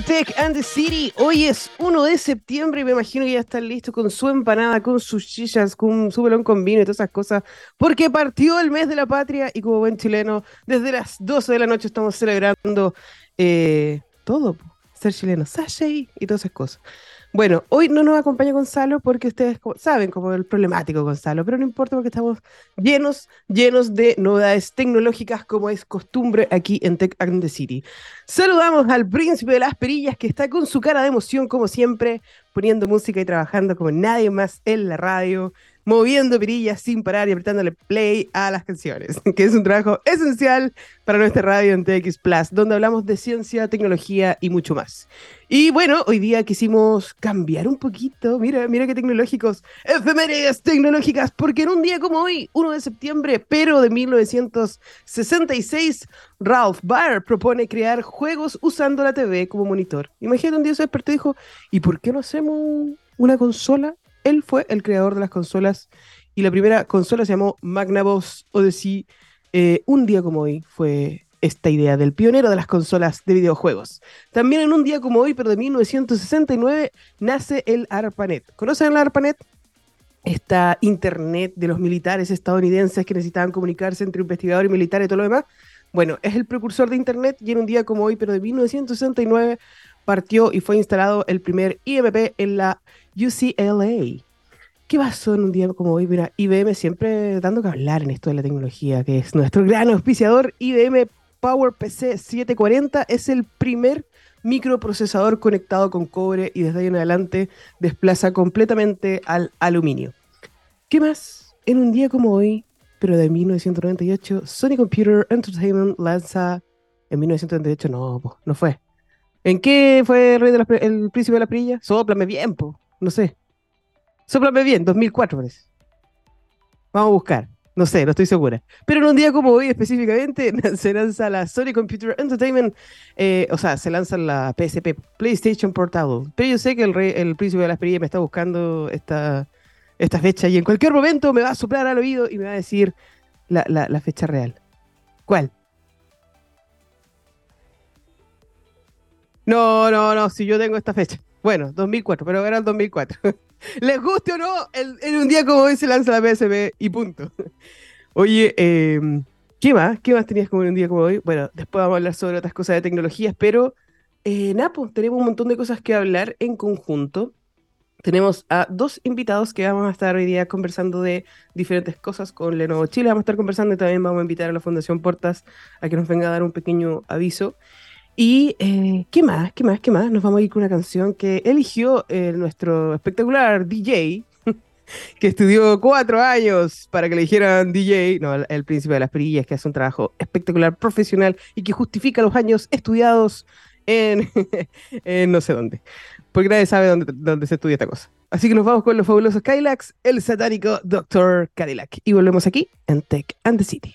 Tech and the City. Hoy es 1 de septiembre y me imagino que ya están listos con su empanada, con sus chichas, con su velón con vino y todas esas cosas, porque partió el mes de la patria y como buen chileno, desde las 12 de la noche estamos celebrando eh, todo, ser chileno, sashay y todas esas cosas. Bueno, hoy no nos acompaña Gonzalo porque ustedes saben cómo es el problemático Gonzalo, pero no importa porque estamos llenos, llenos de novedades tecnológicas como es costumbre aquí en Tech and the City. Saludamos al príncipe de las perillas que está con su cara de emoción como siempre, poniendo música y trabajando como nadie más en la radio moviendo perillas sin parar y apretándole play a las canciones, que es un trabajo esencial para nuestra radio en TX Plus, donde hablamos de ciencia, tecnología y mucho más. Y bueno, hoy día quisimos cambiar un poquito, mira, mira qué tecnológicos, efemérides tecnológicas, porque en un día como hoy, 1 de septiembre, pero de 1966, Ralph Baer propone crear juegos usando la TV como monitor. Imagínate un día se despertó y dijo, ¿y por qué no hacemos una consola él fue el creador de las consolas y la primera consola se llamó Magnavox Odyssey. Eh, un día como hoy fue esta idea del pionero de las consolas de videojuegos. También en un día como hoy, pero de 1969, nace el ARPANET. ¿Conocen el ARPANET? Esta internet de los militares estadounidenses que necesitaban comunicarse entre investigadores y militares y todo lo demás. Bueno, es el precursor de internet y en un día como hoy, pero de 1969, partió y fue instalado el primer IMP en la UCLA. ¿Qué pasó en un día como hoy? Mira, IBM siempre dando que hablar en esto de la tecnología, que es nuestro gran auspiciador. IBM PowerPC 740 es el primer microprocesador conectado con cobre y desde ahí en adelante desplaza completamente al aluminio. ¿Qué más? En un día como hoy, pero de 1998, Sony Computer Entertainment lanza. En 1998 no, no fue. ¿En qué fue el, rey de el príncipe de la perilla? Sóplame bien, po no sé. Sóplame bien, 2004 parece. Vamos a buscar. No sé, no estoy segura. Pero en un día como hoy específicamente se lanza la Sony Computer Entertainment, eh, o sea, se lanza la PSP, PlayStation Portable. Pero yo sé que el, rey, el príncipe de la experiencia me está buscando esta, esta fecha y en cualquier momento me va a soplar al oído y me va a decir la, la fecha real. ¿Cuál? No, no, no, si yo tengo esta fecha. Bueno, 2004, pero era el 2004. Les guste o no, en un día como hoy se lanza la PSP y punto. Oye, em, ¿qué más? ¿Qué más tenías como en un día como hoy? Bueno, después vamos a hablar sobre otras cosas de tecnologías, pero eh, Napo, pues, tenemos un montón de cosas que hablar en conjunto. Tenemos a dos invitados que vamos a estar hoy día conversando de diferentes cosas con Lenovo Chile. Vamos a estar conversando y también vamos a invitar a la Fundación Portas a que nos venga a dar un pequeño aviso. Y eh, qué más, qué más, qué más. Nos vamos a ir con una canción que eligió eh, nuestro espectacular DJ, que estudió cuatro años para que le dijeran DJ, no, el, príncipe de las perillas, que hace un trabajo espectacular, profesional y que justifica los años estudiados en, no sé dónde, porque nadie sabe dónde, dónde se estudia esta cosa. Así que nos vamos con los fabulosos Kylax, el satánico Dr. Cadillac. Y volvemos aquí en Tech and the City.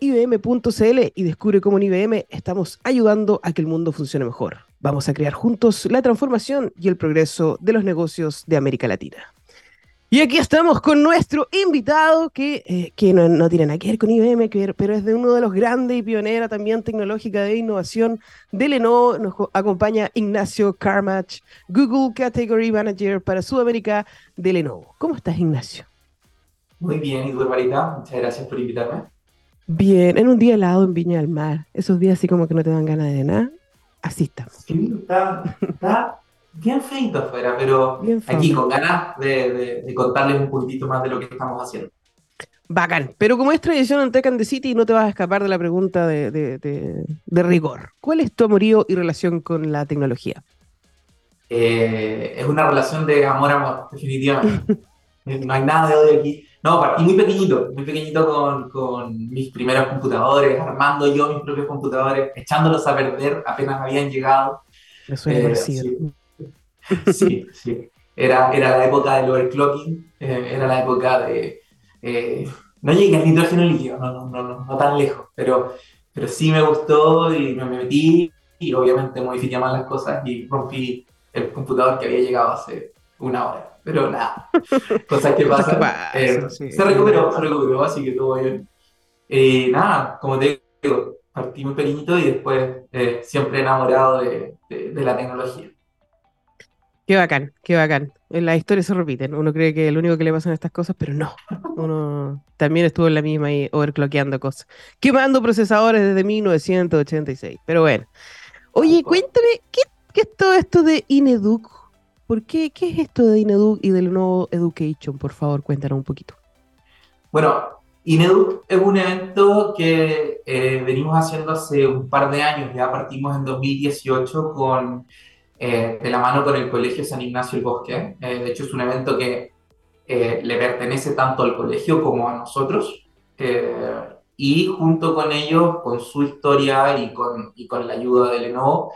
ibm.cl y descubre cómo en IBM estamos ayudando a que el mundo funcione mejor. Vamos a crear juntos la transformación y el progreso de los negocios de América Latina. Y aquí estamos con nuestro invitado que, eh, que no, tiene nada que ver con IBM, pero es de uno de los grandes y pionera también tecnológica de innovación de Lenovo. Nos acompaña Ignacio Carmach, Google Category Manager para Sudamérica de Lenovo. ¿Cómo estás, Ignacio? Muy bien, ¿y tú, Muchas gracias por invitarme. Bien, en un día helado en Viña del Mar, esos días así como que no te dan ganas de nada, así estamos. Sí, está, está bien feito afuera, pero aquí con ganas de, contarles un poquitito más de lo que estamos haciendo. Bacán, pero como es tradición en Tech and the City, no te vas a escapar de la pregunta de, rigor. ¿Cuál es tu amorío y relación con la tecnología? Eh, es una relación de amor-amor, definitivamente. no hay nada de odio aquí. No, partí muy pequeñito, muy pequeñito con, con, mis primeros computadores, armando yo mis propios computadores, echándolos a perder apenas habían llegado. Suele Eh, parecido. sí, sí, sí. Era, era la época del overclocking, eh, era la época de... eh, no llegué al nitrógeno líquido, no, no, no, no, no tan lejos, pero, pero sí me gustó y me metí y obviamente modifiqué más las cosas y rompí el computador que había llegado hace una hora. Pero nada, cosas que pasan. Eh, sí. Se recuperó, se recuperó, así que todo bien. Eh, nada, como te digo, partí muy pequeñito y después eh, siempre enamorado de, de- de la tecnología. Qué bacán, qué bacán. En Las historias se repiten. Uno cree que es lo único que le pasan estas cosas, pero no. Uno también estuvo en la misma ahí overclockeando cosas. Quemando procesadores desde 1986. Pero bueno. Oye, cuéntame, ¿qué, qué es todo esto de Ineduc? ¿Por qué? ¿Qué es esto de Ineduc y del nuevo Education? Por favor, cuéntanos un poquito. Bueno, Ineduc es un evento que eh, venimos haciendo hace un par de años, ya partimos en 2018 con, eh, de la mano con el Colegio San Ignacio el Bosque. Eh, de hecho, es un evento que eh, le pertenece tanto al colegio como a nosotros. Y junto con ellos, con su historia y con, y con la ayuda de Lenovo,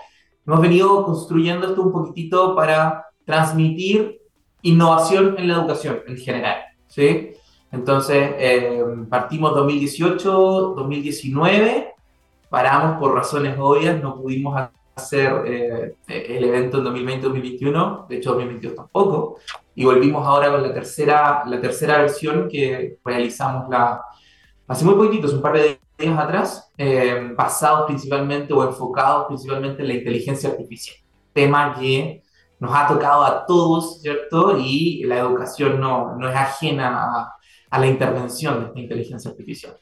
hemos venido construyendo esto un poquitito para transmitir innovación en la educación en general. ¿sí? Entonces, eh, partimos 2018, 2019, paramos por razones obvias, no pudimos hacer eh, el evento en 2020-2021, de hecho 2022 tampoco, y volvimos ahora con la tercera, la tercera versión que realizamos la, hace muy poquititos, un par de días atrás, eh, basados principalmente o enfocados principalmente en la inteligencia artificial, tema que nos ha tocado a todos, ¿cierto? Y la educación no, no es ajena a, a la intervención de esta inteligencia artificial.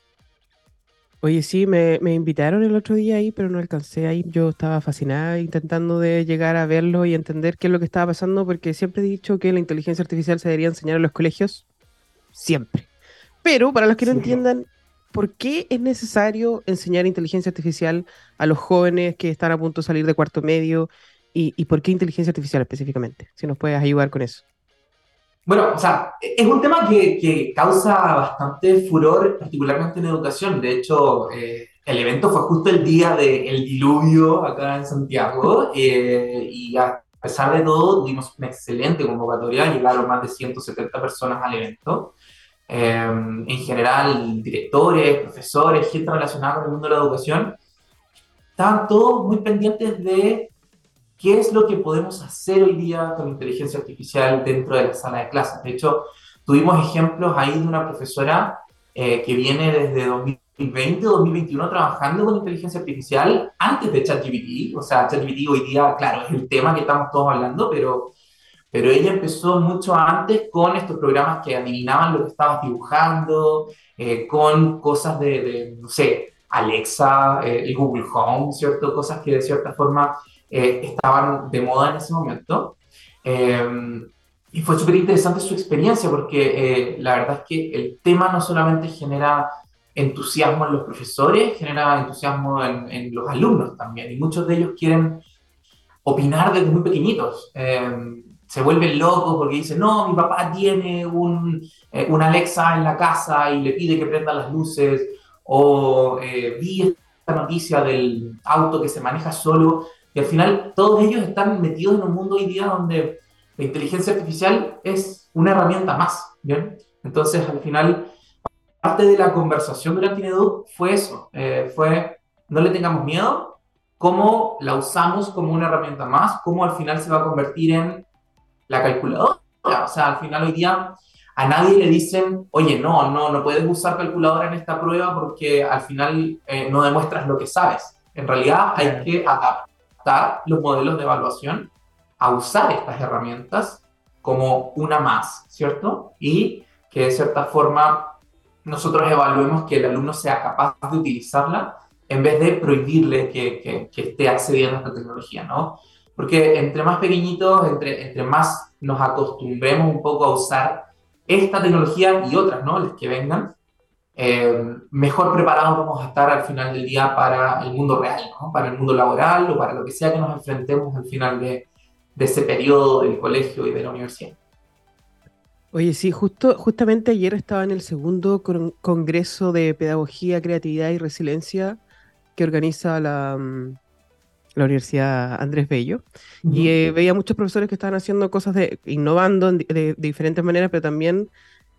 Oye, sí, me, me invitaron el otro día ahí, pero no alcancé ahí. Yo estaba fascinada intentando de llegar a verlo y entender qué es lo que estaba pasando, porque siempre he dicho que la inteligencia artificial se debería enseñar en los colegios, siempre. Pero para los que no Sí. entiendan, ¿por qué es necesario enseñar inteligencia artificial a los jóvenes que están a punto de salir de cuarto medio? ¿Y, y por qué inteligencia artificial específicamente? Si nos puedes ayudar con eso. Bueno, o sea, es un tema que, que causa bastante furor, particularmente en educación. De hecho, eh, el evento fue justo el día del diluvio acá en Santiago eh, y a pesar de todo tuvimos una excelente convocatoria, llegaron más de 170 personas al evento. Eh, en general, directores, profesores, gente relacionada con el mundo de la educación, estaban todos muy pendientes de qué es lo que podemos hacer hoy día con inteligencia artificial dentro de la sala de clases. De hecho, tuvimos ejemplos ahí de una profesora eh, que viene desde 2020 o 2021 trabajando con inteligencia artificial antes de ChatGPT. O sea, ChatGPT hoy día, claro, es el tema que estamos todos hablando, pero, pero ella empezó mucho antes con estos programas que adivinaban lo que estabas dibujando, eh, con cosas de, de, no sé, Alexa, eh, el Google Home, ¿cierto? Cosas que de cierta forma eh, estaban de moda en ese momento. Eh, y fue súper interesante su experiencia porque eh, la verdad es que el tema no solamente genera entusiasmo en los profesores, genera entusiasmo en, en los alumnos también. Y muchos de ellos quieren opinar desde muy pequeñitos. Eh, se vuelven locos porque dicen, no, mi papá tiene un, eh, Alexa en la casa y le pide que prenda las luces, o eh, vi esta noticia del auto que se maneja solo, y al final todos ellos están metidos en un mundo hoy día donde la inteligencia artificial es una herramienta más, ¿bien? Entonces, al final, parte de la conversación durante Inedu fue eso, eh, fue, no le tengamos miedo, cómo la usamos como una herramienta más, cómo al final se va a convertir en la calculadora. O sea, al final hoy día a nadie le dicen, oye, no, no, no puedes usar calculadora en esta prueba porque al final eh, no demuestras lo que sabes. En realidad hay que adaptar los modelos de evaluación a usar estas herramientas como una más, ¿cierto? Y que de cierta forma nosotros evaluemos que el alumno sea capaz de utilizarla en vez de prohibirle que, esté accediendo a esta tecnología, ¿no? Porque entre más pequeñitos, entre, entre más nos acostumbremos un poco a usar esta tecnología y otras, ¿no? Las que vengan, eh, mejor preparados vamos a estar al final del día para el mundo real, ¿no? Para el mundo laboral o para lo que sea que nos enfrentemos al final de, de ese periodo del colegio y de la universidad. Oye, sí, justo, justamente ayer estaba en el segundo con- Congreso de Pedagogía, Creatividad y Resiliencia que organiza la, mm, la Universidad Andrés Bello, y eh, veía muchos profesores que estaban haciendo cosas de, innovando de, diferentes maneras, pero también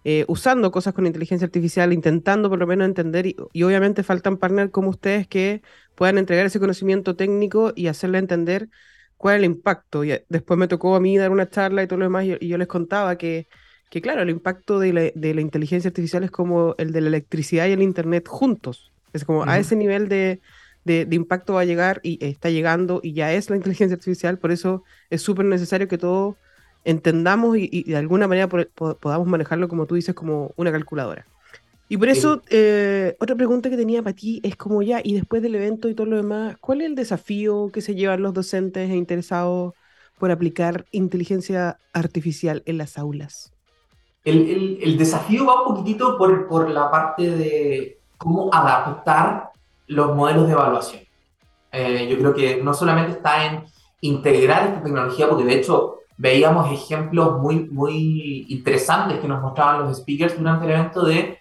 eh, usando cosas con inteligencia artificial, intentando por lo menos entender, y, obviamente faltan partners como ustedes que puedan entregar ese conocimiento técnico y hacerle entender cuál es el impacto. Y eh, después me tocó a mí dar una charla y todo lo demás, y, yo les contaba que, que claro, el impacto de la, de la, inteligencia artificial es como el de la electricidad y el Internet juntos. Es como a ese nivel de, de, impacto va a llegar y está llegando y ya es la inteligencia artificial, por eso es súper necesario que todos entendamos y, de alguna manera podamos manejarlo, como tú dices, como una calculadora. Y por eso, eh, otra pregunta que tenía para ti es como ya, y después del evento y todo lo demás, ¿cuál es el desafío que se llevan los docentes e interesados por aplicar inteligencia artificial en las aulas? El, el, desafío va un poquitito por, por la parte de cómo adaptar los modelos de evaluación. Eh, yo creo que no solamente está en integrar esta tecnología, porque de hecho veíamos ejemplos muy, muy interesantes que nos mostraban los speakers durante el evento de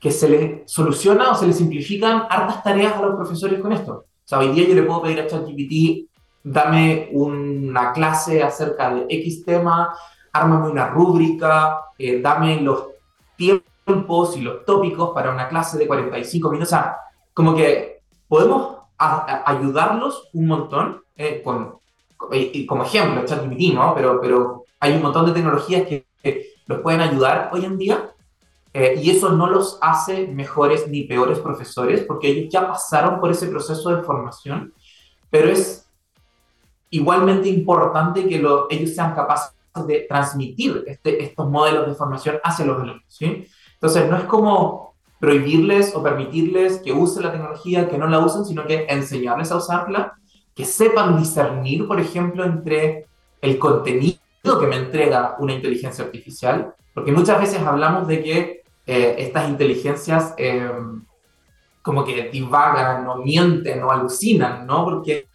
que se les soluciona o se les simplifican hartas tareas a los profesores con esto. O sea, hoy día yo le puedo pedir a ChatGPT, dame una clase acerca de X tema, ármame una rúbrica, eh, dame los tiempos y los tópicos para una clase de 45 minutos. O sea, como que podemos ayudarlos un montón eh, con, y, como ejemplo, ChatGPT, ¿no? Pero, pero hay un montón de tecnologías que, los pueden ayudar hoy en día eh, y eso no los hace mejores ni peores profesores porque ellos ya pasaron por ese proceso de formación, pero es igualmente importante que ellos sean capaces de transmitir este, estos modelos de formación hacia los alumnos, ¿sí? Entonces, no es como prohibirles o permitirles que usen la tecnología, que no la usen, sino que enseñarles a usarla, que sepan discernir, por ejemplo, entre el contenido que me entrega una inteligencia artificial, porque muchas veces hablamos de que eh, estas inteligencias em, como que divagan, no mienten, no alucinan, ¿no? Porque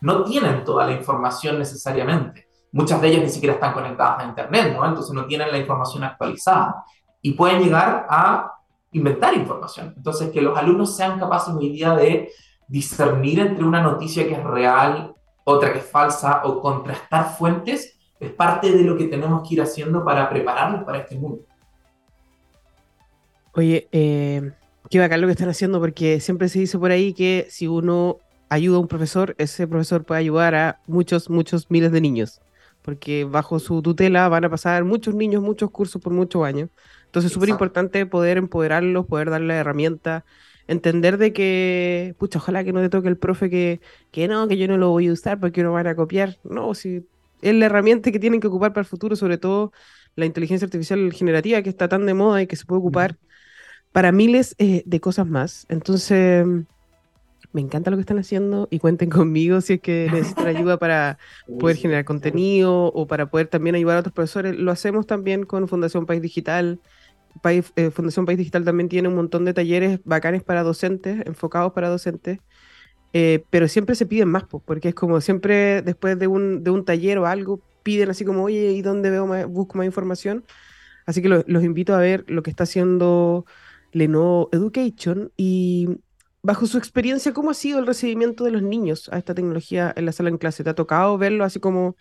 no tienen toda la información necesariamente. Muchas de ellas ni siquiera están conectadas a Internet, ¿no? Entonces no tienen la información actualizada. Y pueden llegar a inventar información. Entonces, que los alumnos sean capaces hoy día de discernir entre una noticia que es real, otra que es falsa, o contrastar fuentes, es parte de lo que tenemos que ir haciendo para prepararnos para este mundo. Oye, eh, qué bacán lo que están haciendo, porque siempre se dice por ahí que si uno ayuda a un profesor, ese profesor puede ayudar a muchos, muchos miles de niños, porque bajo su tutela van a pasar muchos niños, muchos cursos por muchos años. Entonces es súper importante poder empoderarlos, poder darle herramientas, entender de que, pucha, ojalá que no te toque el profe que, que no, que yo no lo voy a usar porque no van a copiar. No, si es la herramienta que tienen que ocupar para el futuro, sobre todo la inteligencia artificial generativa que está tan de moda y que se puede ocupar para miles eh, de cosas más. Entonces, me encanta lo que están haciendo y cuenten conmigo si es que necesitan ayuda para poder generar contenido o para poder también ayudar a otros profesores. Lo hacemos también con Fundación País Digital. Eh, Fundación País Digital también tiene un montón de talleres bacanes para docentes, enfocados para docentes, eh, pero siempre se piden más, porque es como siempre después de un, de un taller o algo, piden así como, oye, ¿y dónde veo busco más información? Así que los invito a ver lo que está haciendo Lenovo Education y bajo su experiencia, ¿cómo ha sido el recibimiento de los niños a esta tecnología en la sala en clase? ¿Te ha tocado verlo así como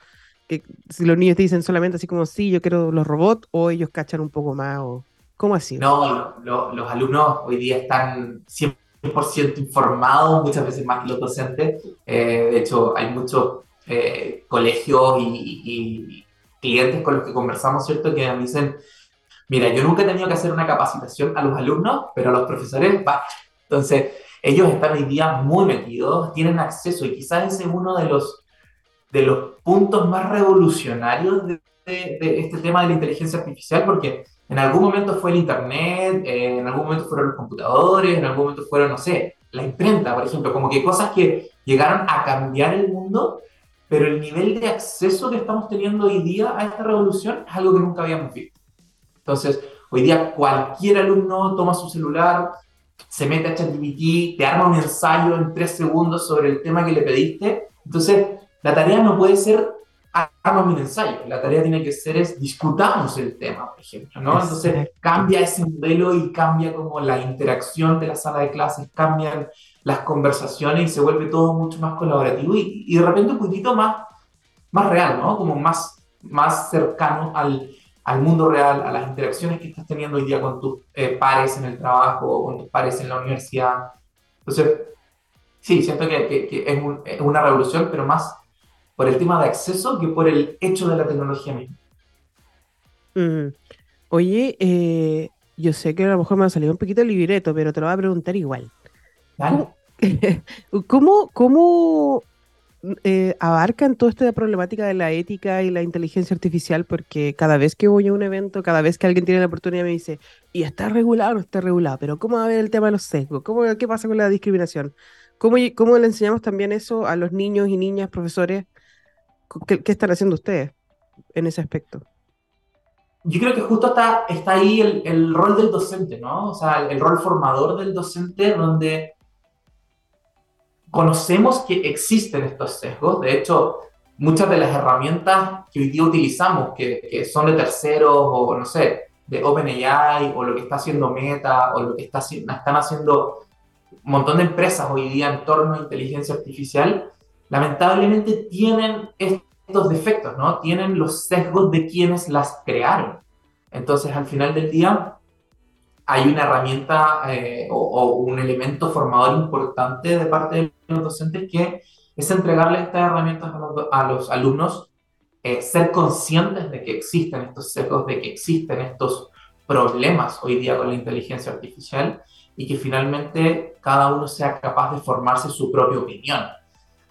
que si los niños te dicen solamente así como, sí, yo quiero los robots, o ellos cachan un poco más? O... ¿Cómo sido? No, los alumnos hoy día están 100% informados, muchas veces más que los docentes. Eh, de hecho, hay muchos eh, colegios y, clientes con los que conversamos, ¿cierto? Que me dicen, mira, yo nunca he tenido que hacer una capacitación a los alumnos, pero a los profesores, va. Entonces, ellos están hoy día muy metidos, tienen acceso y quizás ese es uno de los, de los puntos más revolucionarios de, de este tema de la inteligencia artificial, porque en algún momento fue el Internet, eh, en algún momento fueron los computadores, en algún momento fueron, no sé, la imprenta, por ejemplo, como que cosas que llegaron a cambiar el mundo, pero el nivel de acceso que estamos teniendo hoy día a esta revolución es algo que nunca habíamos visto. Entonces, hoy día cualquier alumno toma su celular, se mete a ChatGPT, te arma un ensayo en tres segundos sobre el tema que le pediste. Entonces, la tarea no puede ser arma un ensayo. La tarea tiene que ser es discutamos el tema, por ejemplo, ¿no? Entonces cambia ese modelo y cambia como la interacción de la sala de clases, cambian las conversaciones y se vuelve todo mucho más colaborativo y, y de repente un poquito más, más real, ¿no? Como más, más cercano al, al mundo real, a las interacciones que estás teniendo hoy día con tus eh, pares en el trabajo, con tus pares en la universidad. Entonces, sí, siento que, que, es, es, una revolución, pero más por el tema de acceso que por el hecho de la tecnología misma. Oye, eh, yo sé que a lo mejor me ha salido un poquito el libreto, pero te lo voy a preguntar igual. ¿Cómo, ¿Cómo, cómo eh, abarcan toda esta problemática de la ética y la inteligencia artificial? Porque cada vez que voy a un evento, cada vez que alguien tiene la oportunidad me dice, ¿y está regulado o no está regulado? Pero ¿cómo va a ver el tema de los sesgos? ¿Cómo, ¿Qué pasa con la discriminación? ¿Cómo, ¿Cómo le enseñamos también eso a los niños y niñas, profesores? ¿Qué, están haciendo ustedes en ese aspecto? yo creo que justo está, está ahí el, el, rol del docente, ¿no? O sea, el, el, rol formador del docente, donde conocemos que existen estos sesgos. De hecho, muchas de las herramientas que hoy día utilizamos, que, que son de terceros o, no sé, de OpenAI, o lo que está haciendo Meta, o lo que está, están haciendo un montón de empresas hoy día en torno a inteligencia artificial, lamentablemente tienen estos defectos, ¿no? Tienen los sesgos de quienes las crearon. Entonces, al final del día, hay una herramienta eh, o, un elemento formador importante de parte de los docentes que es entregarle estas herramientas a los, alumnos, eh, ser conscientes de que existen estos sesgos, de que existen estos problemas hoy día con la inteligencia artificial y que finalmente cada uno sea capaz de formarse su propia opinión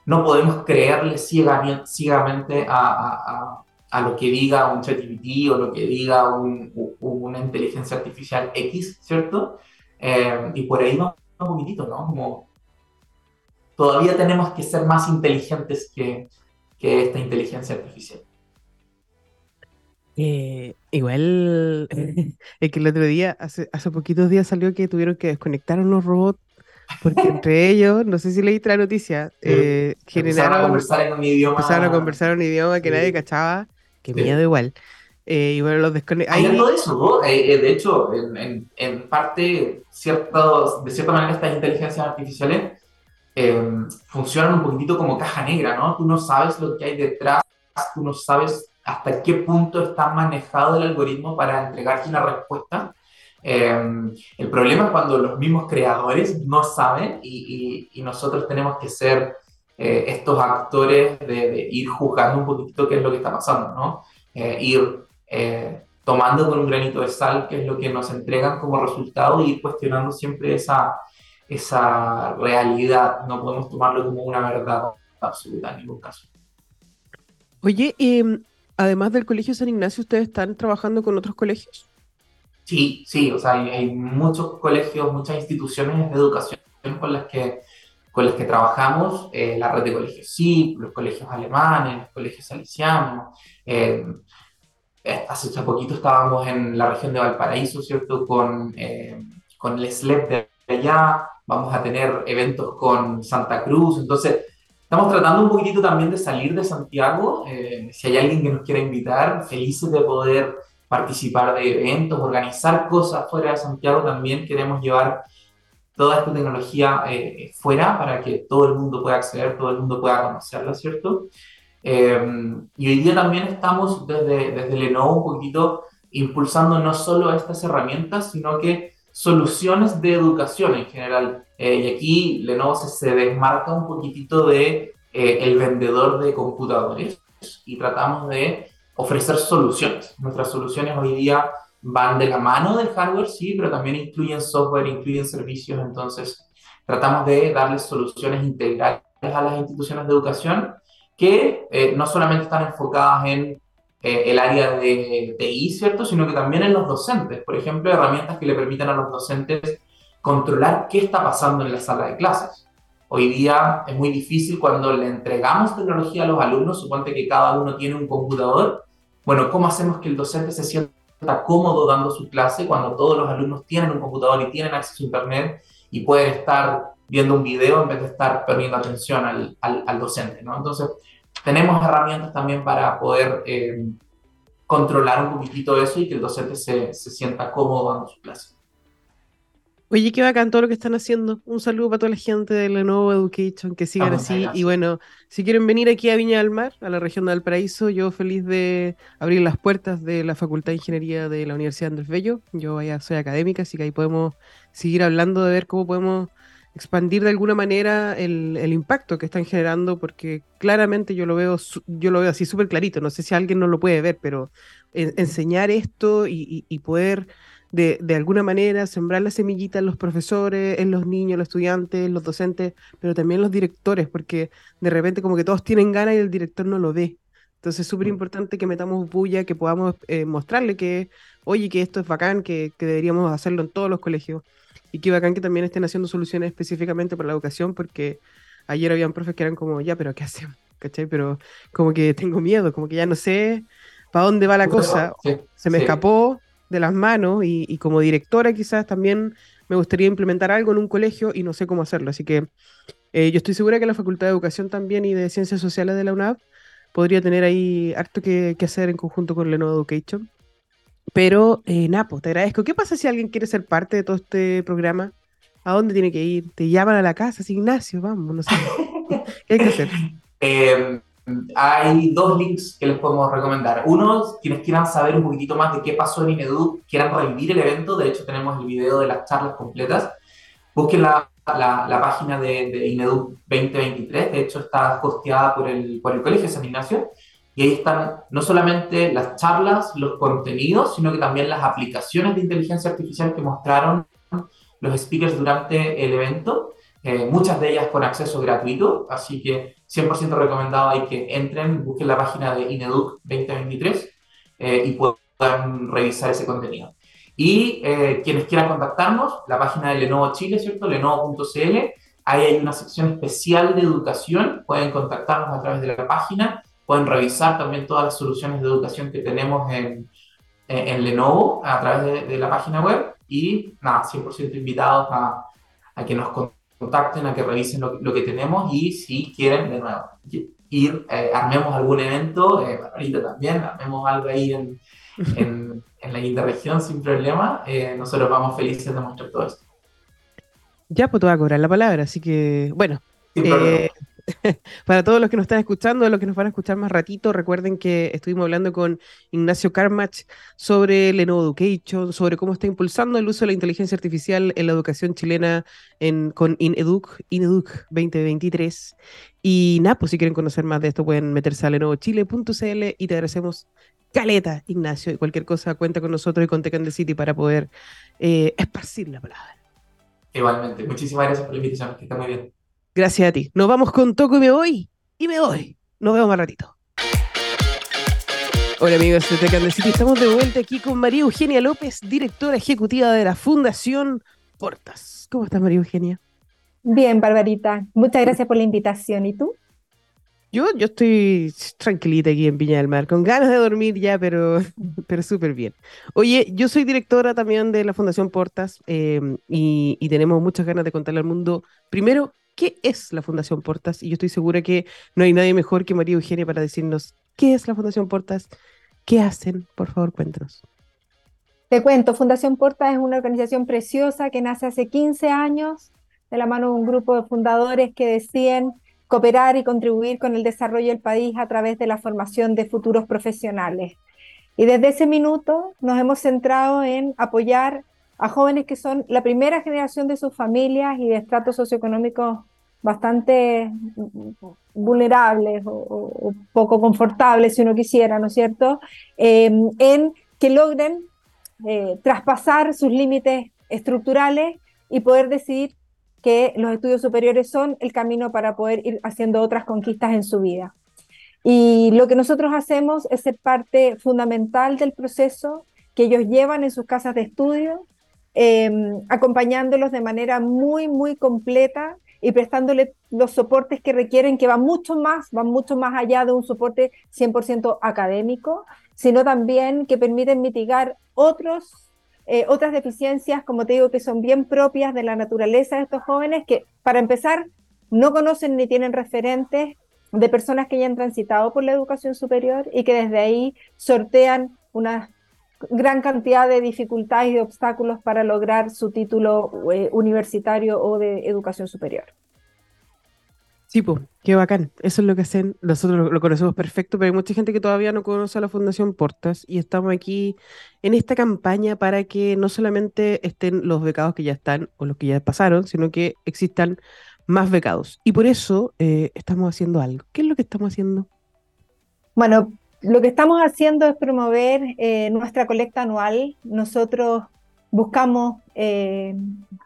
no podemos creerle ciegamente, ciegamente a, a, lo que diga un ChatGPT o lo que diga un, una inteligencia artificial X, ¿cierto? Eh, y por ahí va un poquitito, ¿no? Como todavía tenemos que ser más inteligentes que, que esta inteligencia artificial. Eh, igual, es que el otro día, hace, hace poquitos días salió que tuvieron que desconectar unos robots porque entre ellos, no sé si leíste la noticia, eh, generaron. a conversar en un idioma. Empezaron a conversar en un idioma que nadie cachaba. Que miedo igual. Eh, y bueno, los desconectaron. Hay algo de eso, ¿no? Eh, eh, de hecho, en, en, en, parte, ciertos, de cierta manera, estas inteligencias artificiales funcionan un poquitito como caja negra, ¿no? Tú no sabes lo que hay detrás, tú no sabes hasta qué punto está manejado el algoritmo para entregarte una respuesta. Em, el problema es cuando los mismos creadores no saben y, nosotros tenemos que ser eh, estos actores de, ir juzgando un poquito qué es lo que está pasando, ¿no? Eh, ir eh, tomando con un granito de sal qué es lo que nos entregan como resultado y ir cuestionando siempre esa, esa realidad. No podemos tomarlo como una verdad absoluta en ningún caso. Oye, em, además del Colegio San Ignacio, ¿ustedes están trabajando con otros colegios? Sí, sí, o sea, hay, muchos colegios, muchas instituciones de educación con las que, con las que trabajamos, eh, la red de colegios sí, los colegios alemanes, los colegios salesianos. Eh, hace poquito estábamos en la región de Valparaíso, ¿cierto? Con, eh, con el SLEP de allá, vamos a tener eventos con Santa Cruz, entonces estamos tratando un poquitito también de salir de Santiago. si hay alguien que nos quiera invitar, felices de poder participar de eventos, organizar cosas fuera de Santiago, también queremos llevar toda esta tecnología eh, fuera para que todo el mundo pueda acceder, todo el mundo pueda conocerla, ¿cierto? Eh, y hoy día también estamos desde, desde Lenovo un poquito impulsando no solo estas herramientas, sino que soluciones de educación en general. Eh, y aquí Lenovo se, se, desmarca un poquitito de el vendedor de computadores y tratamos de ofrecer soluciones. Nuestras soluciones hoy día van de la mano del hardware, sí, pero también incluyen software, incluyen servicios, entonces tratamos de darles soluciones integrales a las instituciones de educación que eh, no solamente están enfocadas en eh, el área de TI, ¿cierto?, sino que también en los docentes. Por ejemplo, herramientas que le permitan a los docentes controlar qué está pasando en la sala de clases. Hoy día es muy difícil cuando le entregamos tecnología a los alumnos, suponte que cada uno tiene un computador, bueno, ¿cómo hacemos que el docente se sienta cómodo dando su clase cuando todos los alumnos tienen un computador y tienen acceso a Internet y pueden estar viendo un video en vez de estar perdiendo atención al, al, docente? ¿no? Entonces, tenemos herramientas también para poder eh, controlar un poquitito eso y que el docente se, se sienta cómodo dando su clase. Oye, qué bacán todo lo que están haciendo. Un saludo para toda la gente de Lenovo Education, que sigan así. Y bueno, si quieren venir aquí a Viña del Mar, a la región de Valparaíso, yo feliz de abrir las puertas de la Facultad de Ingeniería de la Universidad Andrés Bello. Yo ya soy académica, así que ahí podemos seguir hablando de ver cómo podemos expandir de alguna manera el, impacto que están generando, porque claramente yo lo veo, yo lo veo así súper clarito. No sé si alguien no lo puede ver, pero enseñar esto y poder de, alguna manera sembrar la semillita en los profesores, en los niños, los estudiantes, los docentes, pero también los directores, porque de repente como que todos tienen ganas y el director no lo ve. Entonces es súper mm. importante que metamos bulla, que podamos eh, mostrarle que, oye, que esto es bacán, que, deberíamos hacerlo en todos los colegios. Y que bacán que también estén haciendo soluciones específicamente para la educación, porque ayer habían profes que eran como, ya, pero ¿qué hacemos? ¿Cachai? Pero como que tengo miedo, como que ya no sé para dónde va la cosa. se me escapó, de las manos y, como directora quizás también me gustaría implementar algo en un colegio y no sé cómo hacerlo. Así que eh, yo estoy segura que la Facultad de Educación también y de Ciencias Sociales de la UNAV podría tener ahí harto que, hacer en conjunto con Lenovo Education. Pero, eh, Napo, te agradezco. ¿Qué pasa si alguien quiere ser parte de todo este programa? ¿A dónde tiene que ir? ¿Te llaman a la casa? Ignacio, vamos, no sé. ¿Qué hay que hacer? Eh, hay dos links que les podemos recomendar. Uno, quienes quieran saber un poquitito más de qué pasó en Inedu, quieran revivir el evento, de hecho tenemos el video de las charlas completas, busquen la, la, página de, de, Inedu 2023, de hecho está hosteada por el, por el Colegio San Ignacio, y ahí están no solamente las charlas, los contenidos, sino que también las aplicaciones de inteligencia artificial que mostraron los speakers durante el evento, eh, muchas de ellas con acceso gratuito, así que 100% recomendado hay que entren, busquen la página de Ineduc 2023 eh, y puedan revisar ese contenido. Y eh, quienes quieran contactarnos, la página de Lenovo Chile, ¿cierto? Lenovo.cl, ahí hay una sección especial de educación, pueden contactarnos a través de la página, pueden revisar también todas las soluciones de educación que tenemos en, en Lenovo a través de, la página web y nada, 100% invitados a, a que nos contacten contacten, a que revisen lo, que tenemos y si quieren, de nuevo, ir, eh, armemos algún evento, eh, ahorita también, armemos algo ahí en, en, en la interregión sin problema, eh, nosotros vamos felices de mostrar todo esto. Ya, pues te voy a cobrar la palabra, así que, bueno. Para todos los que nos están escuchando, los que nos van a escuchar más ratito, recuerden que estuvimos hablando con Ignacio Carmach sobre Lenovo Education, sobre cómo está impulsando el uso de la inteligencia artificial en la educación chilena en, con INEDUC, INEDUC 2023. Y nada, pues si quieren conocer más de esto, pueden meterse a lenovochile.cl y te agradecemos caleta, Ignacio. Y cualquier cosa, cuenta con nosotros y con Tech the City para poder eh, esparcir la palabra. Igualmente, muchísimas gracias por la invitación, que está muy bien. Gracias a ti. Nos vamos con Toco y me voy. Y me voy. Nos vemos más ratito. Hola amigos de Tecan City, estamos de vuelta aquí con María Eugenia López, directora ejecutiva de la Fundación Portas. ¿Cómo estás María Eugenia? Bien, Barbarita. Muchas gracias por la invitación. ¿Y tú? Yo, yo estoy tranquilita aquí en Viña del Mar, con ganas de dormir ya, pero, pero súper bien. Oye, yo soy directora también de la Fundación Portas eh, y, y tenemos muchas ganas de contarle al mundo, primero, qué es la Fundación Portas y yo estoy segura que no hay nadie mejor que María Eugenia para decirnos qué es la Fundación Portas, qué hacen, por favor cuéntanos. Te cuento, Fundación Portas es una organización preciosa que nace hace 15 años de la mano de un grupo de fundadores que deciden cooperar y contribuir con el desarrollo del país a través de la formación de futuros profesionales. Y desde ese minuto nos hemos centrado en apoyar a jóvenes que son la primera generación de sus familias y de estratos socioeconómicos bastante vulnerables o, poco confortables, si uno quisiera, ¿no es cierto?, eh, en que logren eh, traspasar sus límites estructurales y poder decidir que los estudios superiores son el camino para poder ir haciendo otras conquistas en su vida. Y lo que nosotros hacemos es ser parte fundamental del proceso que ellos llevan en sus casas de estudio, Em, acompañándolos de manera muy, muy completa y prestándole los soportes que requieren, que van mucho más, van mucho más allá de un soporte 100% académico, sino también que permiten mitigar otros, eh, otras deficiencias, como te digo, que son bien propias de la naturaleza de estos jóvenes, que para empezar no conocen ni tienen referentes de personas que ya han transitado por la educación superior y que desde ahí sortean unas gran cantidad de dificultades y de obstáculos para lograr su título eh, universitario o de educación superior. Sí, pues, qué bacán. Eso es lo que hacen. Nosotros lo, conocemos perfecto, pero hay mucha gente que todavía no conoce a la Fundación Portas y estamos aquí en esta campaña para que no solamente estén los becados que ya están o los que ya pasaron, sino que existan más becados. Y por eso eh, estamos haciendo algo. ¿Qué es lo que estamos haciendo? Bueno, lo que estamos haciendo es promover eh, nuestra colecta anual. Nosotros buscamos eh,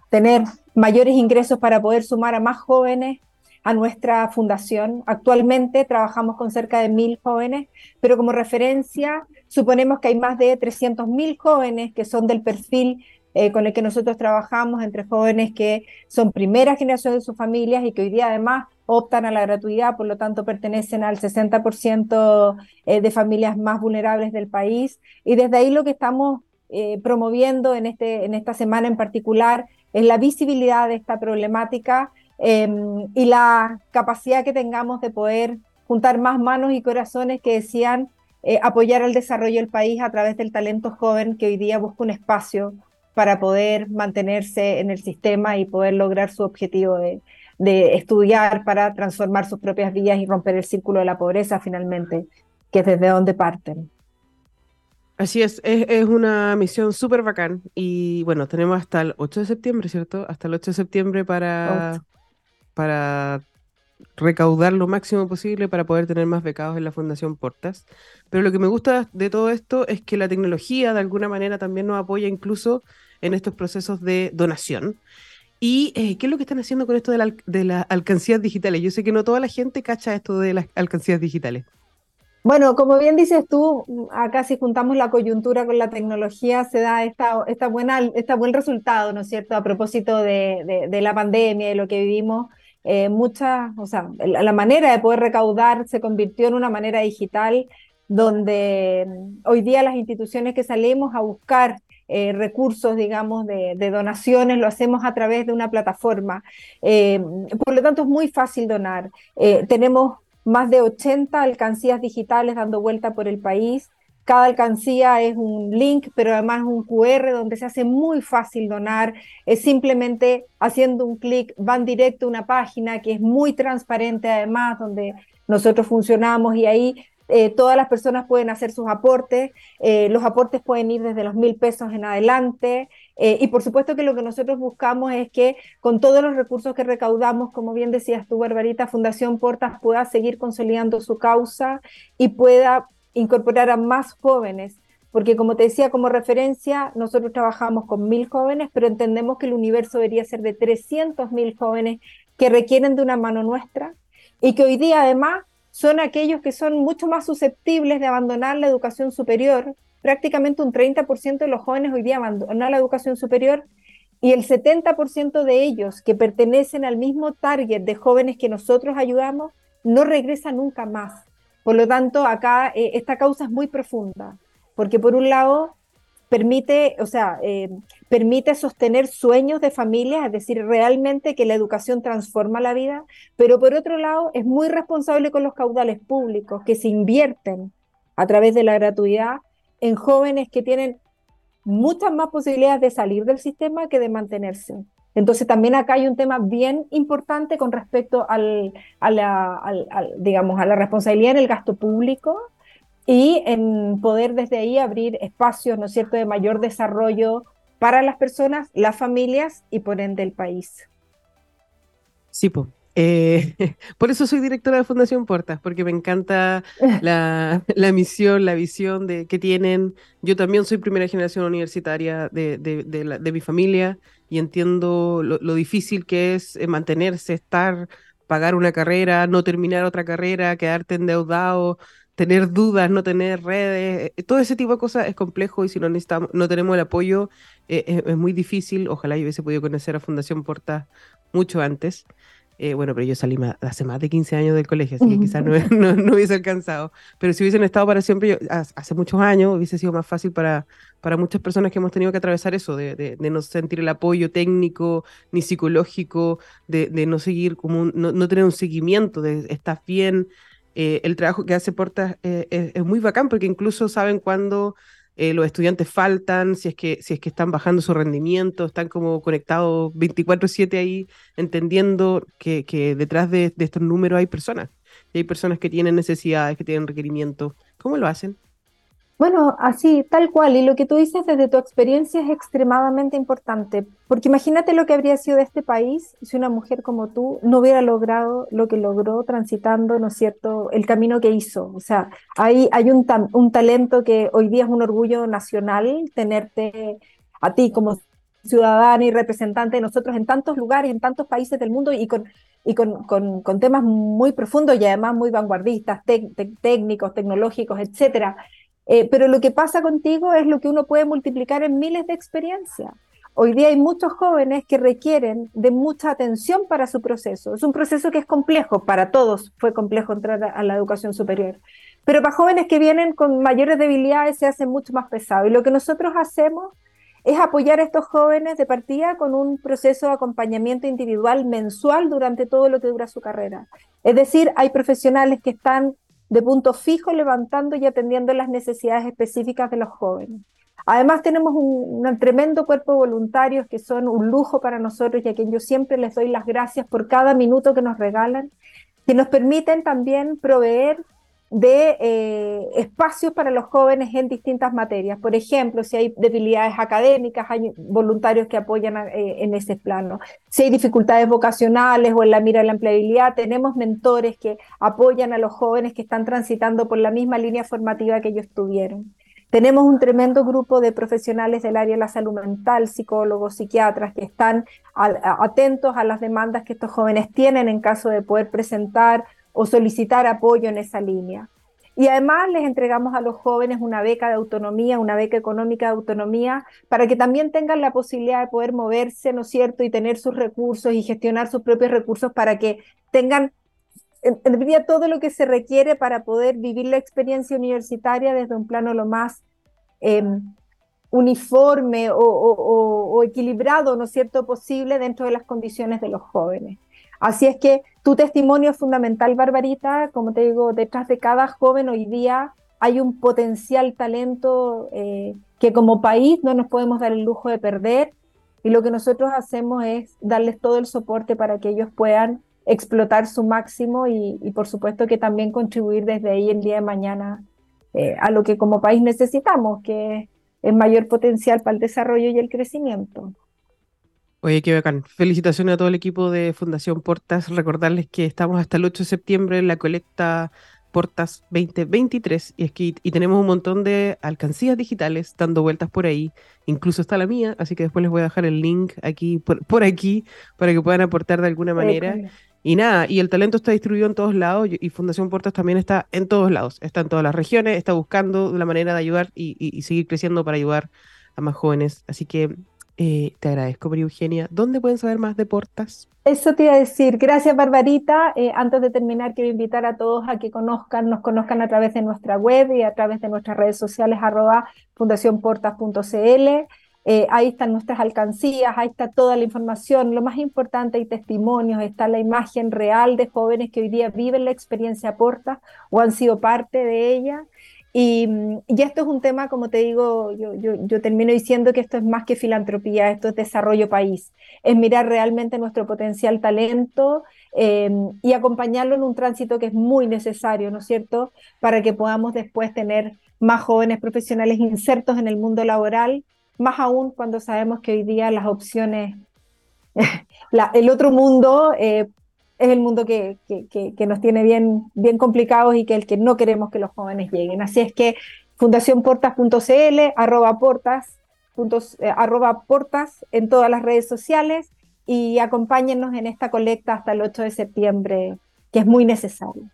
tener mayores ingresos para poder sumar a más jóvenes a nuestra fundación. Actualmente trabajamos con cerca de mil jóvenes, pero como referencia suponemos que hay más de 300 mil jóvenes que son del perfil eh, con el que nosotros trabajamos, entre jóvenes que son primera generación de sus familias y que hoy día además optan a la gratuidad, por lo tanto pertenecen al 60% eh, de familias más vulnerables del país. Y desde ahí lo que estamos eh, promoviendo en, este, en esta semana en particular es la visibilidad de esta problemática em, y la capacidad que tengamos de poder juntar más manos y corazones que decían eh, apoyar el desarrollo del país a través del talento joven que hoy día busca un espacio para poder mantenerse en el sistema y poder lograr su objetivo de, de estudiar para transformar sus propias vidas y romper el círculo de la pobreza finalmente, que es desde donde parten. Así es, es, una misión súper bacán y bueno, tenemos hasta el 8 de septiembre, ¿cierto? Hasta el 8 de septiembre para, para recaudar lo máximo posible para poder tener más becados en la Fundación Portas. Pero lo que me gusta de todo esto es que la tecnología de alguna manera también nos apoya incluso en estos procesos de donación. ¿Y eh, qué es lo que están haciendo con esto de, las alcancías digitales? Yo sé que no toda la gente cacha esto de las alcancías digitales. Bueno, como bien dices tú, acá si juntamos la coyuntura con la tecnología se da esta, esta buena, este buen resultado, ¿no es cierto? A propósito de, la pandemia y lo que vivimos, eh, muchas, o sea, la, manera de poder recaudar se convirtió en una manera digital donde mm, hoy día las instituciones que salimos a buscar eh, recursos, digamos, de, donaciones, lo hacemos a través de una plataforma. Eh, por lo tanto, es muy fácil donar. Eh, tenemos más de 80 alcancías digitales dando vuelta por el país. Cada alcancía es un link, pero además un QR donde se hace muy fácil donar. Es simplemente haciendo un clic, van directo a una página que es muy transparente además, donde nosotros funcionamos y ahí eh, todas las personas pueden hacer sus aportes, eh, los aportes pueden ir desde los mil pesos en adelante, eh, y por supuesto que lo que nosotros buscamos es que con todos los recursos que recaudamos, como bien decías tú, Barbarita, Fundación Portas pueda seguir consolidando su causa y pueda incorporar a más jóvenes porque como te decía, como referencia, nosotros trabajamos con mil jóvenes, pero entendemos que el universo debería ser de 300 mil jóvenes que requieren de una mano nuestra y que hoy día además son aquellos que son mucho más susceptibles de abandonar la educación superior. Prácticamente un 30% de los jóvenes hoy día abandonan la educación superior y el 70% de ellos que pertenecen al mismo target de jóvenes que nosotros ayudamos no regresan nunca más. Por lo tanto, acá eh, esta causa es muy profunda, porque por un lado permite, o sea, eh, permite sostener sueños de familia, es decir, realmente que la educación transforma la vida, pero por otro lado es muy responsable con los caudales públicos que se invierten a través de la gratuidad en jóvenes que tienen muchas más posibilidades de salir del sistema que de mantenerse. Entonces también acá hay un tema bien importante con respecto al, a, la, digamos, a la responsabilidad en el gasto público y en poder desde ahí abrir espacios, ¿no es cierto?, de mayor desarrollo para las personas, las familias y por ende el país. Sí, pues. por eso soy directora de Fundación Portas, porque me encanta la, misión, la visión de, que tienen. Yo también soy primera generación universitaria de, de, mi familia y entiendo lo, lo, difícil que es eh, mantenerse, estar, pagar una carrera, no terminar otra carrera, quedarte endeudado, tener dudas, no tener redes, eh, todo ese tipo de cosas es complejo y si no necesitamos, no tenemos el apoyo eh, es, muy difícil. Ojalá yo hubiese podido conocer a Fundación Porta mucho antes. Eh, bueno, pero yo salí hace más de 15 años del colegio, así que quizás no, no, hubiese alcanzado. Pero si hubiesen estado para siempre, hace muchos años hubiese sido más fácil para, para muchas personas que hemos tenido que atravesar eso, de, no sentir el apoyo técnico ni psicológico, de, no seguir como no, tener un seguimiento de estás bien, eh, el trabajo que hace Portas eh, es, muy bacán porque incluso saben cuándo eh, los estudiantes faltan, si es, que, si es que están bajando su rendimiento, están como conectados 24/7 ahí, entendiendo que, que detrás de, de, estos números hay personas, y hay personas que tienen necesidades, que tienen requerimientos. ¿Cómo lo hacen? Bueno, así, tal cual. Y lo que tú dices desde tu experiencia es extremadamente importante, porque imagínate lo que habría sido de este país si una mujer como tú no hubiera logrado lo que logró transitando, ¿no es cierto?, el camino que hizo. O sea, hay un, talento que hoy día es un orgullo nacional tenerte a ti como ciudadana y representante de nosotros en tantos lugares, en tantos países del mundo y con temas muy profundos y además muy vanguardistas, técnicos, tecnológicos, etcétera. Eh, pero lo que pasa contigo es lo que uno puede multiplicar en miles de experiencias. Hoy día hay muchos jóvenes que requieren de mucha atención para su proceso. Es un proceso que es complejo, para todos fue complejo entrar a la educación superior. Pero para jóvenes que vienen con mayores debilidades se hace mucho más pesado. Y lo que nosotros hacemos es apoyar a estos jóvenes de partida con un proceso de acompañamiento individual mensual durante todo lo que dura su carrera. Es decir, hay profesionales que están de punto fijo levantando y atendiendo las necesidades específicas de los jóvenes. Además tenemos un, tremendo cuerpo de voluntarios que son un lujo para nosotros y a quien yo siempre les doy las gracias por cada minuto que nos regalan, que nos permiten también proveer de eh, espacios para los jóvenes en distintas materias. Por ejemplo, si hay debilidades académicas, hay voluntarios que apoyan eh, en ese plano. Si hay dificultades vocacionales o en la mira de la empleabilidad, tenemos mentores que apoyan a los jóvenes que están transitando por la misma línea formativa que ellos tuvieron. Tenemos un tremendo grupo de profesionales del área de la salud mental, psicólogos, psiquiatras, que están atentos a las demandas que estos jóvenes tienen en caso de poder presentar o solicitar apoyo en esa línea. Y además les entregamos a los jóvenes una beca de autonomía, una beca económica de autonomía, para que también tengan la posibilidad de poder moverse, ¿no es cierto?, y tener sus recursos y gestionar sus propios recursos para que tengan en, realidad todo lo que se requiere para poder vivir la experiencia universitaria desde un plano lo más em, uniforme o, o, equilibrado, ¿no es cierto?, posible dentro de las condiciones de los jóvenes. Así es que tu testimonio es fundamental, Barbarita. Como te digo, detrás de cada joven hoy día hay un potencial talento eh, que como país no nos podemos dar el lujo de perder. Y lo que nosotros hacemos es darles todo el soporte para que ellos puedan explotar su máximo y, por supuesto que también contribuir desde ahí el día de mañana eh, a lo que como país necesitamos, que es mayor potencial para el desarrollo y el crecimiento. Oye, qué bacán. Felicitaciones a todo el equipo de Fundación Portas. Recordarles que estamos hasta el 8 de septiembre en la colecta Portas 2023 y, es que, y tenemos un montón de alcancías digitales dando vueltas por ahí. Incluso está la mía, así que después les voy a dejar el link aquí por, aquí para que puedan aportar de alguna manera. Y nada, y el talento está distribuido en todos lados y Fundación Portas también está en todos lados, está en todas las regiones, está buscando la manera de ayudar y, y seguir creciendo para ayudar a más jóvenes. Así que eh, te agradezco, María Eugenia. ¿Dónde pueden saber más de Portas? Eso te iba a decir. Gracias, Barbarita. Eh, antes de terminar, quiero invitar a todos a que conozcan, nos conozcan a través de nuestra web y a través de nuestras redes sociales, arroba fundacionportas.cl. Eh, ahí están nuestras alcancías, ahí está toda la información. Lo más importante, hay testimonios, está la imagen real de jóvenes que hoy día viven la experiencia Portas o han sido parte de ella. Y, esto es un tema, como te digo, yo, yo, termino diciendo que esto es más que filantropía, esto es desarrollo país, es mirar realmente nuestro potencial talento em, y acompañarlo en un tránsito que es muy necesario, ¿no es cierto?, para que podamos después tener más jóvenes profesionales insertos en el mundo laboral, más aún cuando sabemos que hoy día las opciones, el otro mundo eh, es el mundo que, que, nos tiene bien, bien complicados y que el que no queremos que los jóvenes lleguen. Así es que fundacionportas.cl, arroba portas, eh, arroba portas en todas las redes sociales y acompáñennos en esta colecta hasta el 8 de septiembre, que es muy necesario.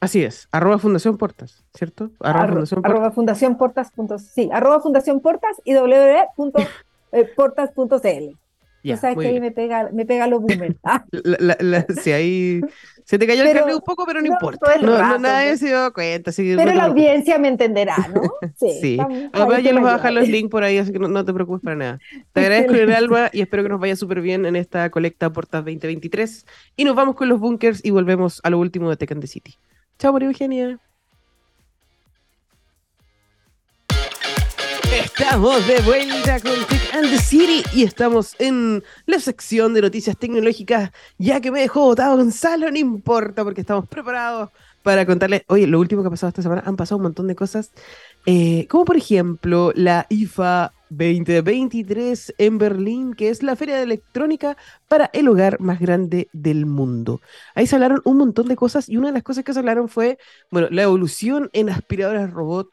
Así es, arroba Fundación Portas, ¿cierto? Arroba, Fundación Portas. Arroba Fundación Portas. Sí, arroba Fundación Portas y www.portas.cl ya, sabes que ahí me pega, me pega los boomers. Ah. si ahí se te cayó el carnet un poco, pero no, importa. No, no, nadie se dio cuenta. pero la audiencia me entenderá, ¿no? Sí. sí. Además, yo les voy a dejar los links por ahí, así que no, te preocupes para nada. Te agradezco, Alba, y espero que nos vaya súper bien en esta colecta Portas 2023. Y nos vamos con los bunkers y volvemos a lo último de Tech the City. Chao, María Eugenia. Estamos de vuelta con Tech and the City y estamos en la sección de noticias tecnológicas. Ya que me dejó votado Gonzalo, no importa porque estamos preparados para contarles. Oye, lo último que ha pasado esta semana han pasado un montón de cosas, eh, como por ejemplo la IFA 2023 en Berlín, que es la feria de electrónica para el hogar más grande del mundo. Ahí se hablaron un montón de cosas y una de las cosas que se hablaron fue, bueno, la evolución en aspiradoras robot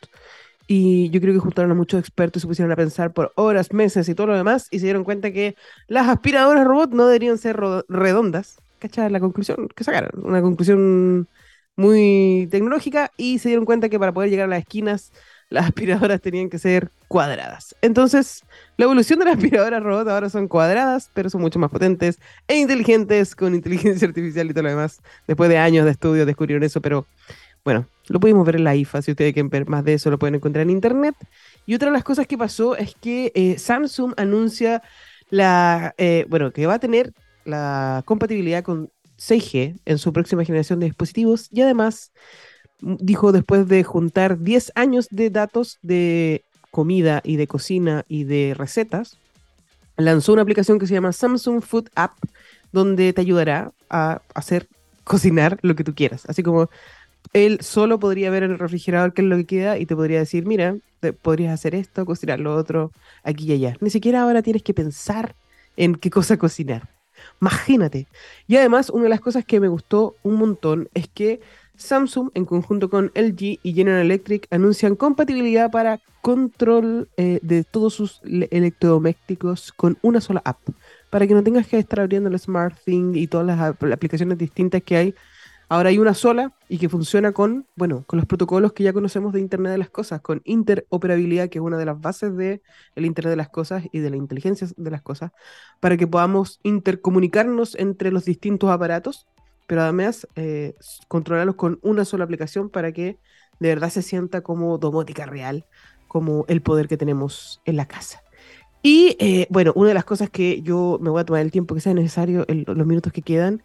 y yo creo que juntaron a muchos expertos y se pusieron a pensar por horas, meses y todo lo demás y se dieron cuenta que las aspiradoras robot no deberían ser redondas. ¿Cachai? La conclusión que sacaron. Una conclusión muy tecnológica y se dieron cuenta que para poder llegar a las esquinas las aspiradoras tenían que ser cuadradas. Entonces, la evolución de las aspiradoras robot ahora son cuadradas, pero son mucho más potentes e inteligentes con inteligencia artificial y todo lo demás. Después de años de estudio descubrieron eso, pero bueno, lo pudimos ver en la IFA, si ustedes quieren ver más de eso lo pueden encontrar en internet. Y otra de las cosas que pasó es que eh, Samsung anuncia la, eh, bueno, que va a tener la compatibilidad con 6G en su próxima generación de dispositivos y además mm, dijo después de juntar 10 años de datos de comida y de cocina y de recetas, lanzó una aplicación que se llama Samsung Food App donde te ayudará a hacer cocinar lo que tú quieras, así como él solo podría ver en el refrigerador qué es lo que queda y te podría decir, mira, podrías hacer esto, cocinar lo otro, aquí y allá. Ni siquiera ahora tienes que pensar en qué cosa cocinar. Imagínate. Y además, una de las cosas que me gustó un montón es que Samsung, en conjunto con LG y General Electric, anuncian compatibilidad para control eh, de todos sus electrodomésticos con una sola app. Para que no tengas que estar abriendo el Smart Thing y todas las aplicaciones distintas que hay Ahora hay una sola y que funciona con, bueno, con los protocolos que ya conocemos de Internet de las Cosas, con interoperabilidad, que es una de las bases del el Internet de las Cosas y de la inteligencia de las cosas, para que podamos intercomunicarnos entre los distintos aparatos, pero además eh, controlarlos con una sola aplicación para que de verdad se sienta como domótica real, como el poder que tenemos en la casa. Y eh, bueno, una de las cosas que yo me voy a tomar el tiempo que sea necesario, los minutos que quedan,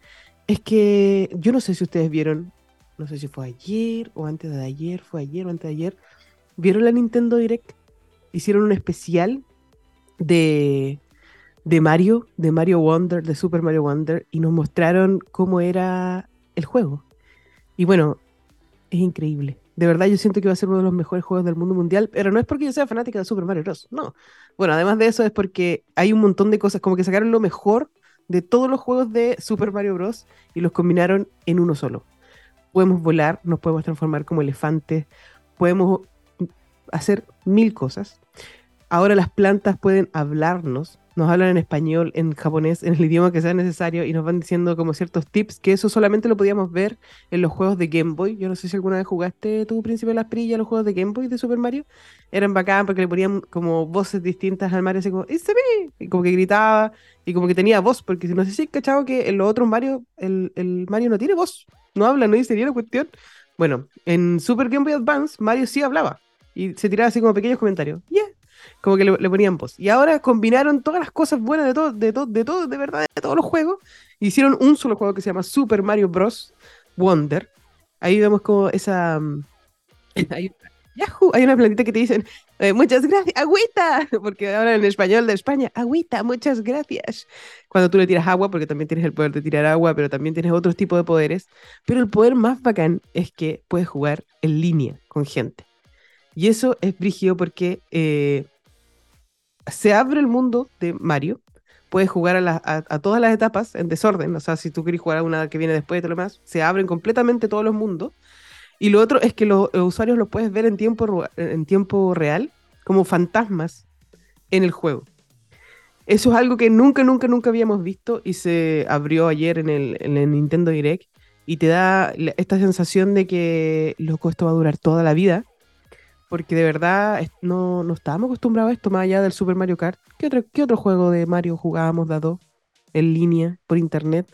es que yo no sé si ustedes vieron, no sé si fue ayer o antes de ayer, fue ayer o antes de ayer, vieron la Nintendo Direct, hicieron un especial de, de Mario, de Mario Wonder, de Super Mario Wonder, y nos mostraron cómo era el juego. Y bueno, es increíble. De verdad yo siento que va a ser uno de los mejores juegos del mundo mundial, pero no es porque yo sea fanática de Super Mario Bros. No. Bueno, además de eso es porque hay un montón de cosas, como que sacaron lo mejor de todos los juegos de Super Mario Bros. y los combinaron en uno solo. Podemos volar, nos podemos transformar como elefantes, podemos hacer mil cosas. Ahora las plantas pueden hablarnos, nos hablan en español, en japonés, en el idioma que sea necesario y nos van diciendo como ciertos tips, que eso solamente lo podíamos ver en los juegos de Game Boy. Yo no sé si alguna vez jugaste tu Príncipe de las Perillas, los juegos de Game Boy de Super Mario. Eran bacán porque le ponían como voces distintas al Mario, así como, ¡It's me! Y como que gritaba y como que tenía voz, porque no sé si cachado que en los otros Mario, el, el Mario no tiene voz, no habla, no dice ni la cuestión. Bueno, en Super Game Boy Advance, Mario sí hablaba y se tiraba así como pequeños comentarios. Yeah, como que le, ponían voz. Y ahora combinaron todas las cosas buenas de todo, de todo, de todo, de verdad, de todos los juegos. Hicieron un solo juego que se llama Super Mario Bros. Wonder. Ahí vemos como esa. Mm, hay, Yahoo, hay una plantita que te dicen, eh, muchas gracias, agüita, porque ahora en español de España, agüita, muchas gracias. Cuando tú le tiras agua, porque también tienes el poder de tirar agua, pero también tienes otros tipos de poderes. Pero el poder más bacán es que puedes jugar en línea con gente. Y eso es brígido porque eh, se abre el mundo de Mario. Puedes jugar a, todas las etapas en desorden. O sea, si tú quieres jugar a una que viene después todo lo demás, se abren completamente todos los mundos. Y lo otro es que los, usuarios los puedes ver en tiempo, en tiempo real, como fantasmas en el juego. Eso es algo que nunca, nunca, nunca habíamos visto y se abrió ayer en el, en el Nintendo Direct y te da esta sensación de que loco, esto va a durar toda la vida porque de verdad no, no estábamos acostumbrados a esto más allá del Super Mario Kart. ¿Qué otro, qué otro juego de Mario jugábamos dado en línea, por internet?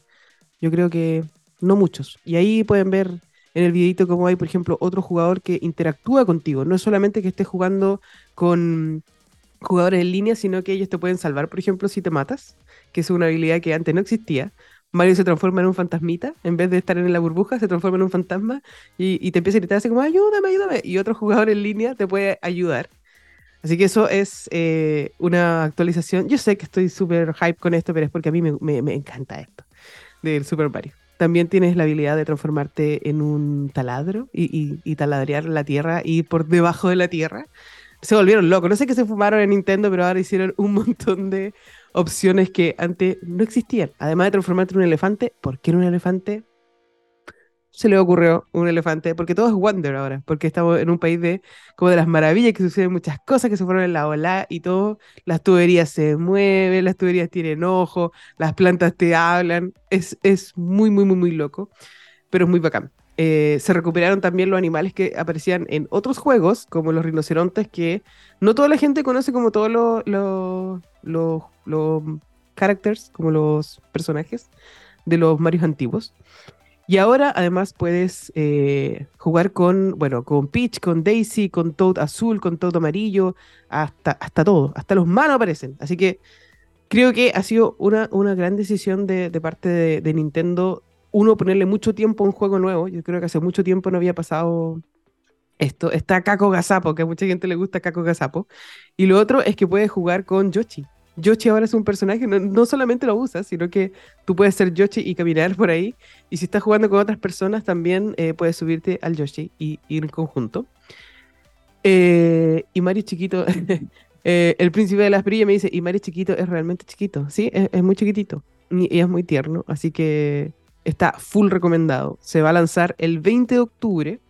Yo creo que no muchos. Y ahí pueden ver en el videito cómo hay, por ejemplo, otro jugador que interactúa contigo. No es solamente que estés jugando con jugadores en línea, sino que ellos te pueden salvar, por ejemplo, si te matas, que es una habilidad que antes no existía. Mario se transforma en un fantasmita, en vez de estar en la burbuja, se transforma en un fantasma y, te empieza a gritar así como, ayúdame, ayúdame. Y otro jugador en línea te puede ayudar. Así que eso es eh, una actualización. Yo sé que estoy súper hype con esto, pero es porque a mí me, encanta esto del Super Mario. También tienes la habilidad de transformarte en un taladro y, y, taladrear la tierra y por debajo de la tierra. Se volvieron locos. No sé qué se fumaron en Nintendo, pero ahora hicieron un montón de opciones que antes no existían. Además de transformarte en un elefante, ¿por qué en un elefante? se le ocurrió un elefante, porque todo es Wonder ahora, porque estamos en un país de como de las maravillas, que suceden muchas cosas que se fueron en la ola y todo, las tuberías se mueven, las tuberías tienen ojo, las plantas te hablan, es, es muy, muy, muy, muy loco, pero es muy bacán. Eh, se recuperaron también los animales que aparecían en otros juegos, como los rinocerontes, que no toda la gente conoce como todos los, los characters, como los personajes de los Marios antiguos. Y ahora además puedes eh, jugar con, bueno, con Peach, con Daisy, con Toad azul, con Toad amarillo, hasta, hasta todo, hasta los manos aparecen. Así que creo que ha sido una, una gran decisión de, parte de, Nintendo, uno, ponerle mucho tiempo a un juego nuevo. Yo creo que hace mucho tiempo no había pasado esto. Está Kako Gazapo, que a mucha gente le gusta Kako Gazapo. Y lo otro es que puedes jugar con Yoshi. Yoshi ahora es un personaje, no, solamente lo usas, sino que tú puedes ser Yoshi y caminar por ahí. Y si estás jugando con otras personas, también eh, puedes subirte al Yoshi y ir en conjunto. Eh, y Mario chiquito, eh, el príncipe de las perillas me dice, y Mario chiquito es realmente chiquito, sí, es, muy chiquitito y, es muy tierno, así que está full recomendado. Se va a lanzar el 20 de octubre,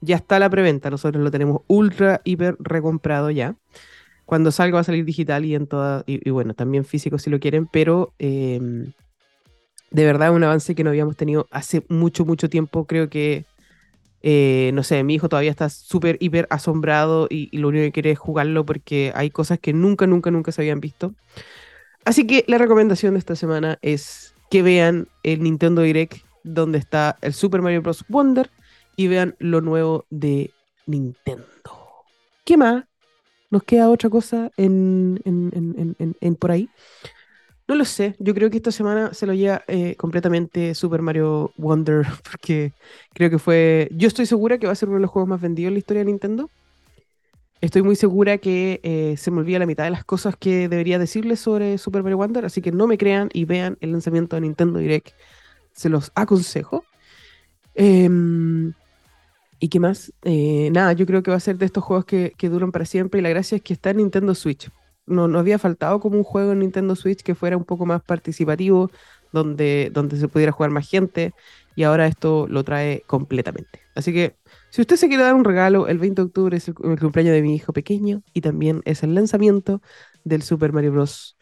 ya está la preventa, nosotros lo tenemos ultra, hiper recomprado ya cuando salga va a salir digital y en toda, y, bueno, también físico si lo quieren, pero em, de verdad un avance que no habíamos tenido hace mucho, mucho tiempo. Creo que, eh, no sé, mi hijo todavía está súper, hiper asombrado y, lo único que quiere es jugarlo porque hay cosas que nunca, nunca, nunca se habían visto. Así que la recomendación de esta semana es que vean el Nintendo Direct donde está el Super Mario Bros. Wonder y vean lo nuevo de Nintendo. ¿Qué más? ¿Nos queda otra cosa en, por ahí? No lo sé, yo creo que esta semana se lo lleva eh, completamente Super Mario Wonder, porque creo que fue, yo estoy segura que va a ser uno de los juegos más vendidos en la historia de Nintendo. Estoy muy segura que eh, se me olvida la mitad de las cosas que debería decirles sobre Super Mario Wonder, así que no me crean y vean el lanzamiento de Nintendo Direct. Se los aconsejo. Eh, ¿Y qué más? Eh, nada, yo creo que va a ser de estos juegos que, duran para siempre y la gracia es que está en Nintendo Switch. No, no había faltado como un juego en Nintendo Switch que fuera un poco más participativo, donde, donde se pudiera jugar más gente y ahora esto lo trae completamente. Así que si usted se quiere dar un regalo, el 20 de octubre es el, cumpleaños de mi hijo pequeño y también es el lanzamiento del Super Mario Bros.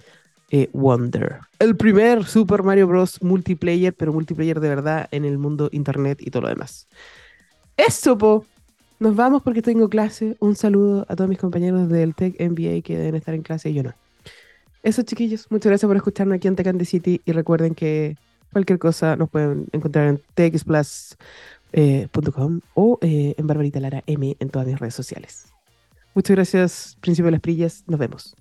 Eh, Wonder. El primer Super Mario Bros. multiplayer, pero multiplayer de verdad en el mundo internet y todo lo demás. Eso, po. Nos vamos porque tengo clase. Un saludo a todos mis compañeros del Tech MBA que deben estar en clase y yo no. Eso, chiquillos. Muchas gracias por escucharnos aquí en Tech City y recuerden que cualquier cosa nos pueden encontrar en txplus.com eh, o eh, en Barbarita Lara M en todas mis redes sociales. Muchas gracias, Príncipe de las Prillas. Nos vemos.